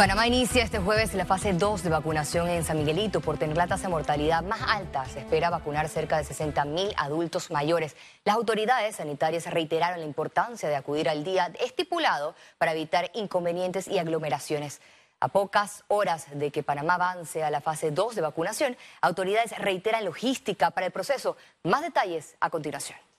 Panamá inicia este jueves la fase 2 de vacunación en San Miguelito. Por tener la tasa de mortalidad más alta, se espera vacunar cerca de 60 mil adultos mayores. Las autoridades sanitarias reiteraron la importancia de acudir al día estipulado para evitar inconvenientes y aglomeraciones. A pocas horas de que Panamá avance a la fase 2 de vacunación, autoridades reiteran logística para el proceso. Más detalles a continuación.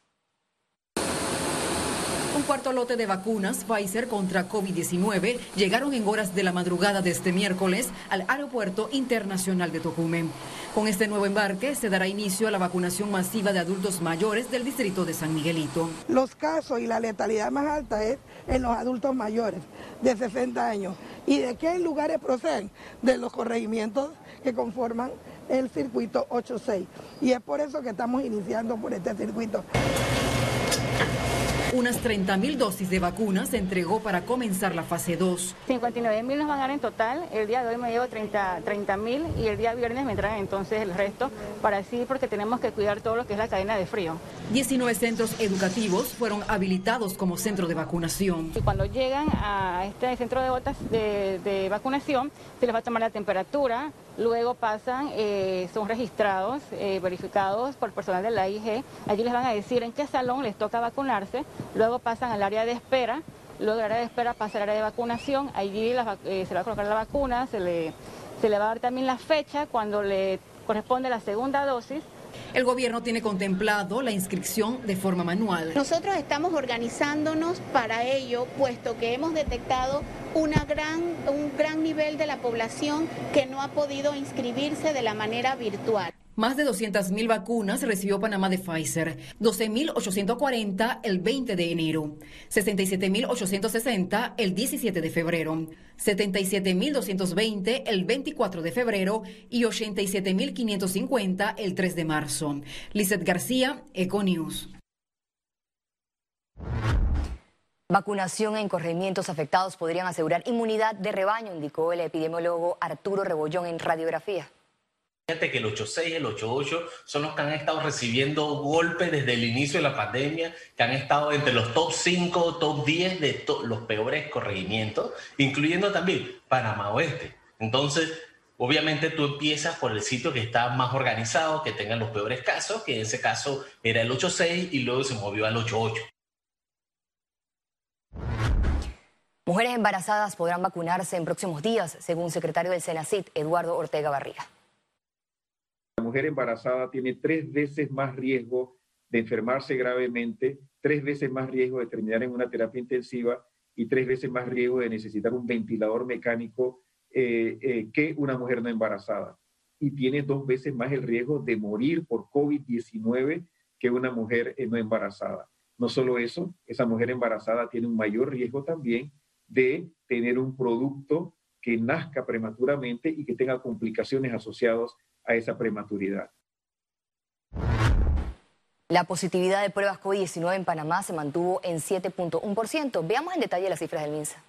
Un cuarto lote de vacunas Pfizer contra COVID-19 llegaron en horas de la madrugada de este miércoles al Aeropuerto Internacional de Tocumen. Con este nuevo embarque se dará inicio a la vacunación masiva de adultos mayores del distrito de San Miguelito. Los casos y la letalidad más alta es en los adultos mayores de 60 años. ¿Y de qué lugares proceden? De los corregimientos que conforman el circuito 86. Y es por eso que estamos iniciando por este circuito. Unas 30.000 dosis de vacunas se entregó para comenzar la fase 2. 59.000 nos van a dar en total. El día de hoy me llevo 30 mil y el día viernes me traen entonces el resto para así porque tenemos que cuidar todo lo que es la cadena de frío. 19 centros educativos fueron habilitados como centro de vacunación. Y cuando llegan a este centro de, botas de, vacunación se les va a tomar la temperatura, luego pasan, eh, son registrados, eh, verificados por personal de la IG. Allí les van a decir en qué salón les toca vacunarse luego pasan al área de espera, luego del área de espera pasa al área de vacunación, allí eh, se va a colocar la vacuna, se le, se le va a dar también la fecha cuando le corresponde la segunda dosis. El gobierno tiene contemplado la inscripción de forma manual. Nosotros estamos organizándonos para ello, puesto que hemos detectado una gran, un gran nivel de la población que no ha podido inscribirse de la manera virtual. Más de 200.000 vacunas recibió Panamá de Pfizer, 12.840 el 20 de enero, 67.860 el 17 de febrero, 77.220 el 24 de febrero y 87.550 el 3 de marzo. Lizeth García, Econews. Vacunación en corregimientos afectados podrían asegurar inmunidad de rebaño, indicó el epidemiólogo Arturo Rebollón en radiografía. Fíjate que el 8.6 y el 8.8 son los que han estado recibiendo golpes desde el inicio de la pandemia, que han estado entre los top 5, top 10 de los peores corregimientos, incluyendo también Panamá Oeste. Entonces, obviamente tú empiezas por el sitio que está más organizado, que tenga los peores casos, que en ese caso era el 8.6 y luego se movió al 8.8. Mujeres embarazadas podrán vacunarse en próximos días, según secretario del Senacit, Eduardo Ortega Barriga la mujer embarazada tiene tres veces más riesgo de enfermarse gravemente, tres veces más riesgo de terminar en una terapia intensiva y tres veces más riesgo de necesitar un ventilador mecánico eh, eh, que una mujer no embarazada. Y tiene dos veces más el riesgo de morir por COVID-19 que una mujer eh, no embarazada. No solo eso, esa mujer embarazada tiene un mayor riesgo también de tener un producto que nazca prematuramente y que tenga complicaciones asociadas a esa prematuridad. La positividad de pruebas COVID-19 en Panamá se mantuvo en 7.1%. Veamos en detalle las cifras del MINSA.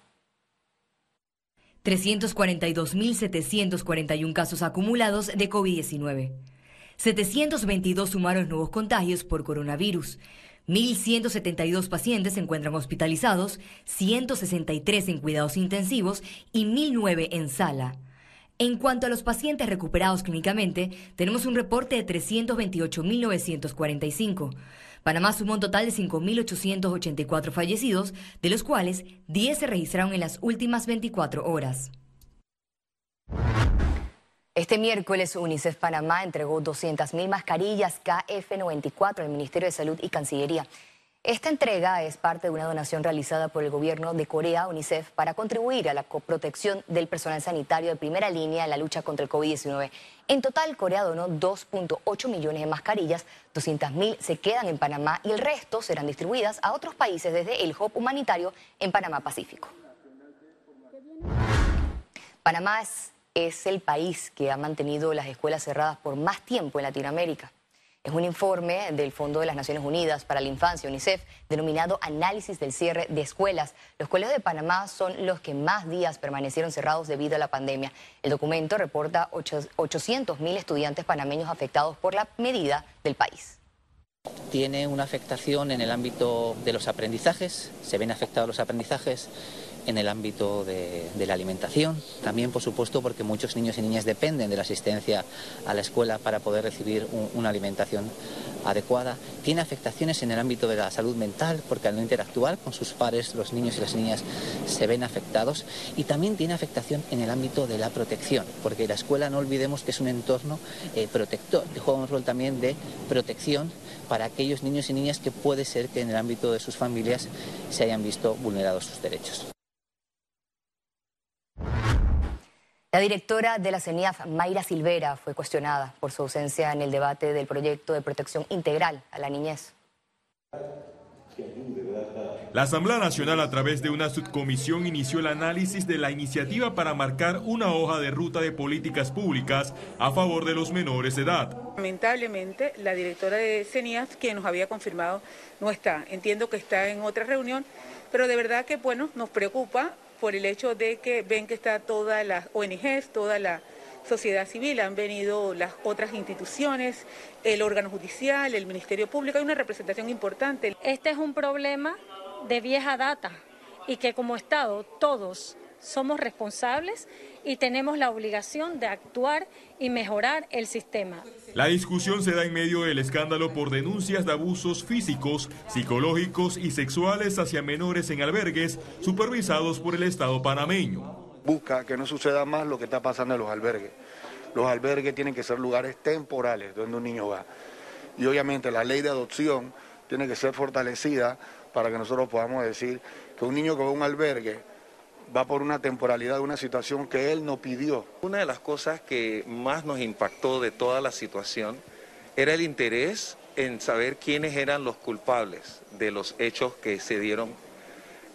342.741 casos acumulados de COVID-19. 722 sumaron nuevos contagios por coronavirus. 1.172 pacientes se encuentran hospitalizados, 163 en cuidados intensivos y 1.009 en sala. En cuanto a los pacientes recuperados clínicamente, tenemos un reporte de 328.945. Panamá sumó un total de 5.884 fallecidos, de los cuales 10 se registraron en las últimas 24 horas. Este miércoles UNICEF Panamá entregó 200.000 mascarillas KF94 al Ministerio de Salud y Cancillería. Esta entrega es parte de una donación realizada por el gobierno de Corea, UNICEF, para contribuir a la protección del personal sanitario de primera línea en la lucha contra el COVID-19. En total, Corea donó 2.8 millones de mascarillas, 200.000 se quedan en Panamá y el resto serán distribuidas a otros países desde el Hub humanitario en Panamá Pacífico. Panamá es el país que ha mantenido las escuelas cerradas por más tiempo en Latinoamérica. Es un informe del Fondo de las Naciones Unidas para la Infancia, UNICEF, denominado Análisis del cierre de escuelas. Los colegios de Panamá son los que más días permanecieron cerrados debido a la pandemia. El documento reporta 800 mil estudiantes panameños afectados por la medida del país. Tiene una afectación en el ámbito de los aprendizajes, se ven afectados los aprendizajes en el ámbito de, la alimentación, también por supuesto porque muchos niños y niñas dependen de la asistencia a la escuela para poder recibir una alimentación adecuada, tiene afectaciones en el ámbito de la salud mental, porque al no interactuar con sus pares, los niños y las niñas se ven afectados, y también tiene afectación en el ámbito de la protección, porque la escuela no olvidemos que es un entorno eh, protector, que juega un rol también de protección para aquellos niños y niñas que puede ser que en el ámbito de sus familias se hayan visto vulnerados sus derechos. La directora de la CENIAF, Mayra Silvera, fue cuestionada por su ausencia en el debate del proyecto de protección integral a la niñez. La Asamblea Nacional a través de una subcomisión inició el análisis de la iniciativa para marcar una hoja de ruta de políticas públicas a favor de los menores de edad. Lamentablemente, la directora de CENIAF, quien nos había confirmado, no está. Entiendo que está en otra reunión, pero de verdad que bueno, nos preocupa por el hecho de que ven que está todas las ONGs, toda la sociedad civil, han venido las otras instituciones, el órgano judicial, el Ministerio Público, hay una representación importante. Este es un problema de vieja data y que como Estado todos somos responsables y tenemos la obligación de actuar y mejorar el sistema. La discusión se da en medio del escándalo por denuncias de abusos físicos, psicológicos y sexuales hacia menores en albergues supervisados por el Estado panameño. Busca que no suceda más lo que está pasando en los albergues. Los albergues tienen que ser lugares temporales donde un niño va. Y obviamente la ley de adopción tiene que ser fortalecida para que nosotros podamos decir que un niño que va a un albergue va por una temporalidad una situación que él no pidió. Una de las cosas que más nos impactó de toda la situación era el interés en saber quiénes eran los culpables de los hechos que se dieron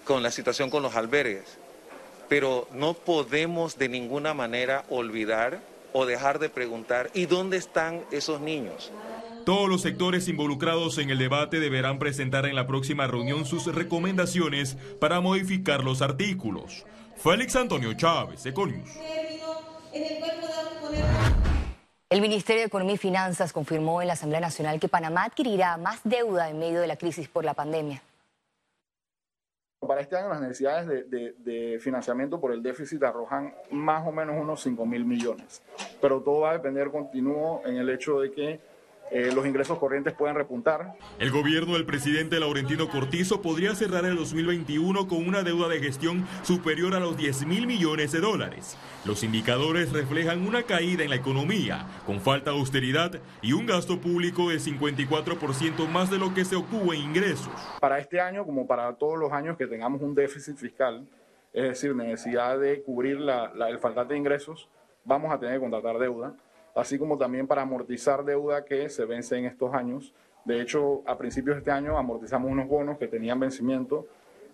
con la situación con los albergues. Pero no podemos de ninguna manera olvidar o dejar de preguntar, ¿y dónde están esos niños? Todos los sectores involucrados en el debate deberán presentar en la próxima reunión sus recomendaciones para modificar los artículos. Félix Antonio Chávez, Econius. El Ministerio de Economía y Finanzas confirmó en la Asamblea Nacional que Panamá adquirirá más deuda en medio de la crisis por la pandemia. Para este año las necesidades de, de, financiamiento por el déficit arrojan más o menos unos 5 mil millones, pero todo va a depender continuo en el hecho de que eh, los ingresos corrientes pueden repuntar. El gobierno del presidente Laurentino Cortizo podría cerrar el 2021 con una deuda de gestión superior a los 10 mil millones de dólares. Los indicadores reflejan una caída en la economía, con falta de austeridad y un gasto público de 54% más de lo que se obtuvo en ingresos. Para este año, como para todos los años que tengamos un déficit fiscal, es decir, necesidad de cubrir la, el faltante de ingresos, vamos a tener que contratar deuda así como también para amortizar deuda que se vence en estos años. De hecho, a principios de este año amortizamos unos bonos que tenían vencimiento,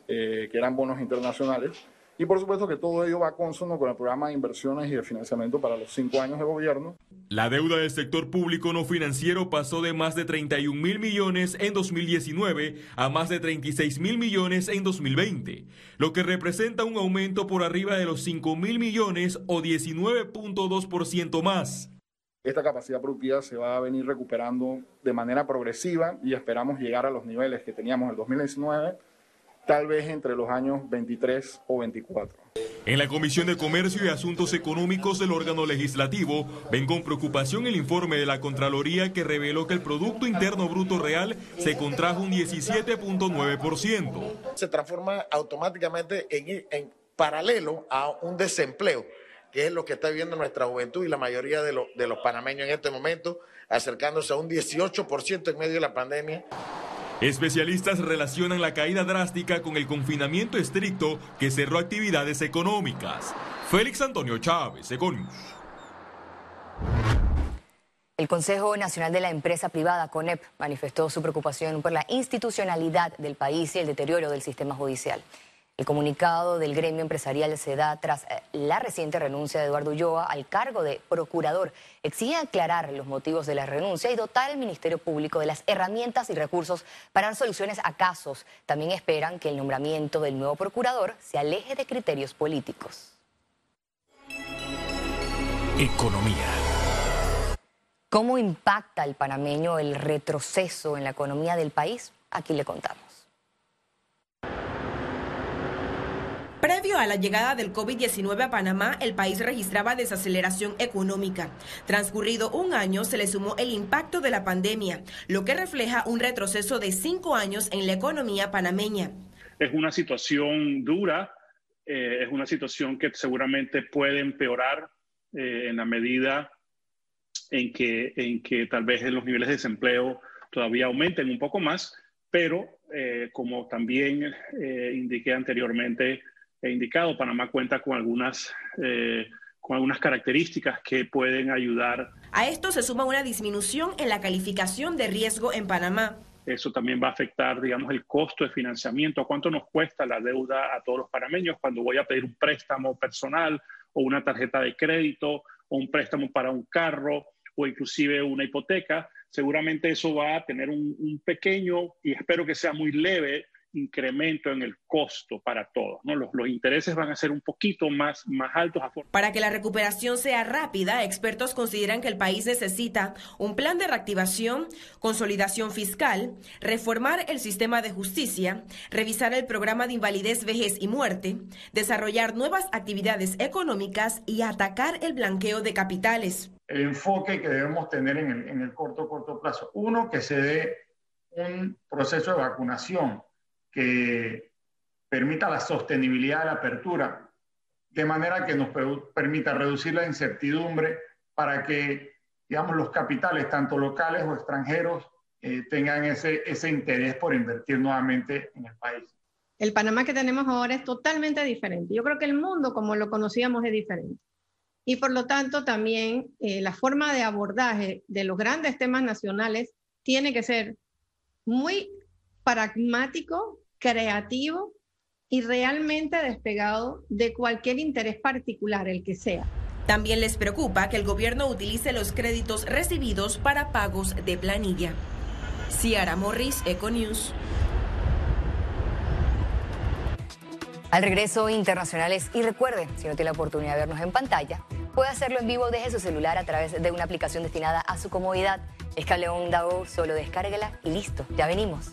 eh, que eran bonos internacionales. Y por supuesto que todo ello va consono con el programa de inversiones y de financiamiento para los cinco años de gobierno. La deuda del sector público no financiero pasó de más de 31 mil millones en 2019 a más de 36 mil millones en 2020, lo que representa un aumento por arriba de los 5 mil millones o 19.2% más esta capacidad productiva se va a venir recuperando de manera progresiva y esperamos llegar a los niveles que teníamos en el 2019, tal vez entre los años 23 o 24. En la Comisión de Comercio y Asuntos Económicos del órgano legislativo ven con preocupación el informe de la Contraloría que reveló que el Producto Interno Bruto Real se contrajo un 17.9%. Se transforma automáticamente en, en paralelo a un desempleo que es lo que está viviendo nuestra juventud y la mayoría de, de los panameños en este momento, acercándose a un 18% en medio de la pandemia. Especialistas relacionan la caída drástica con el confinamiento estricto que cerró actividades económicas. Félix Antonio Chávez, Econius. El Consejo Nacional de la Empresa Privada, CONEP, manifestó su preocupación por la institucionalidad del país y el deterioro del sistema judicial. El comunicado del gremio empresarial se da tras eh, la reciente renuncia de Eduardo Ulloa al cargo de procurador. Exige aclarar los motivos de la renuncia y dotar al Ministerio Público de las herramientas y recursos para dar soluciones a casos. También esperan que el nombramiento del nuevo procurador se aleje de criterios políticos. Economía. ¿Cómo impacta el panameño el retroceso en la economía del país? Aquí le contamos. Previo a la llegada del COVID-19 a Panamá, el país registraba desaceleración económica. Transcurrido un año, se le sumó el impacto de la pandemia, lo que refleja un retroceso de cinco años en la economía panameña. Es una situación dura, eh, es una situación que seguramente puede empeorar eh, en la medida en que, en que tal vez los niveles de desempleo todavía aumenten un poco más, pero eh, como también indiqué anteriormente, indicado, Panamá cuenta con algunas, eh, con algunas características que pueden ayudar. A esto se suma una disminución en la calificación de riesgo en Panamá. Eso también va a afectar, digamos, el costo de financiamiento, cuánto nos cuesta la deuda a todos los panameños cuando voy a pedir un préstamo personal o una tarjeta de crédito o un préstamo para un carro o inclusive una hipoteca. Seguramente eso va a tener un, un pequeño, y espero que sea muy leve, incremento en el costo para todos. ¿no? Los, los, intereses van a ser un poquito más, más altos. Para que la recuperación sea rápida, expertos consideran que el país necesita un plan de reactivación, consolidación fiscal, reformar el sistema de justicia, revisar el programa de invalidez, vejez y muerte, desarrollar nuevas actividades económicas y atacar el blanqueo de capitales. El enfoque que debemos tener en el, en el corto, corto plazo. Uno, que se dé un proceso de vacunación que permita la sostenibilidad de la apertura, de manera que nos permita reducir la incertidumbre para que, digamos, los capitales, tanto locales o extranjeros, eh, tengan ese, ese interés por invertir nuevamente en el país. El Panamá que tenemos ahora es totalmente diferente. Yo creo que el mundo como lo conocíamos es diferente. Y por lo tanto también eh, la forma de abordaje de los grandes temas nacionales tiene que ser muy pragmático, creativo y realmente despegado de cualquier interés particular, el que sea. También les preocupa que el gobierno utilice los créditos recibidos para pagos de planilla. Ciara Morris, Econews. Al regreso, internacionales. Y recuerde, si no tiene la oportunidad de vernos en pantalla, puede hacerlo en vivo desde su celular a través de una aplicación destinada a su comodidad. Es Cable Onda solo descárguela y listo, ya venimos.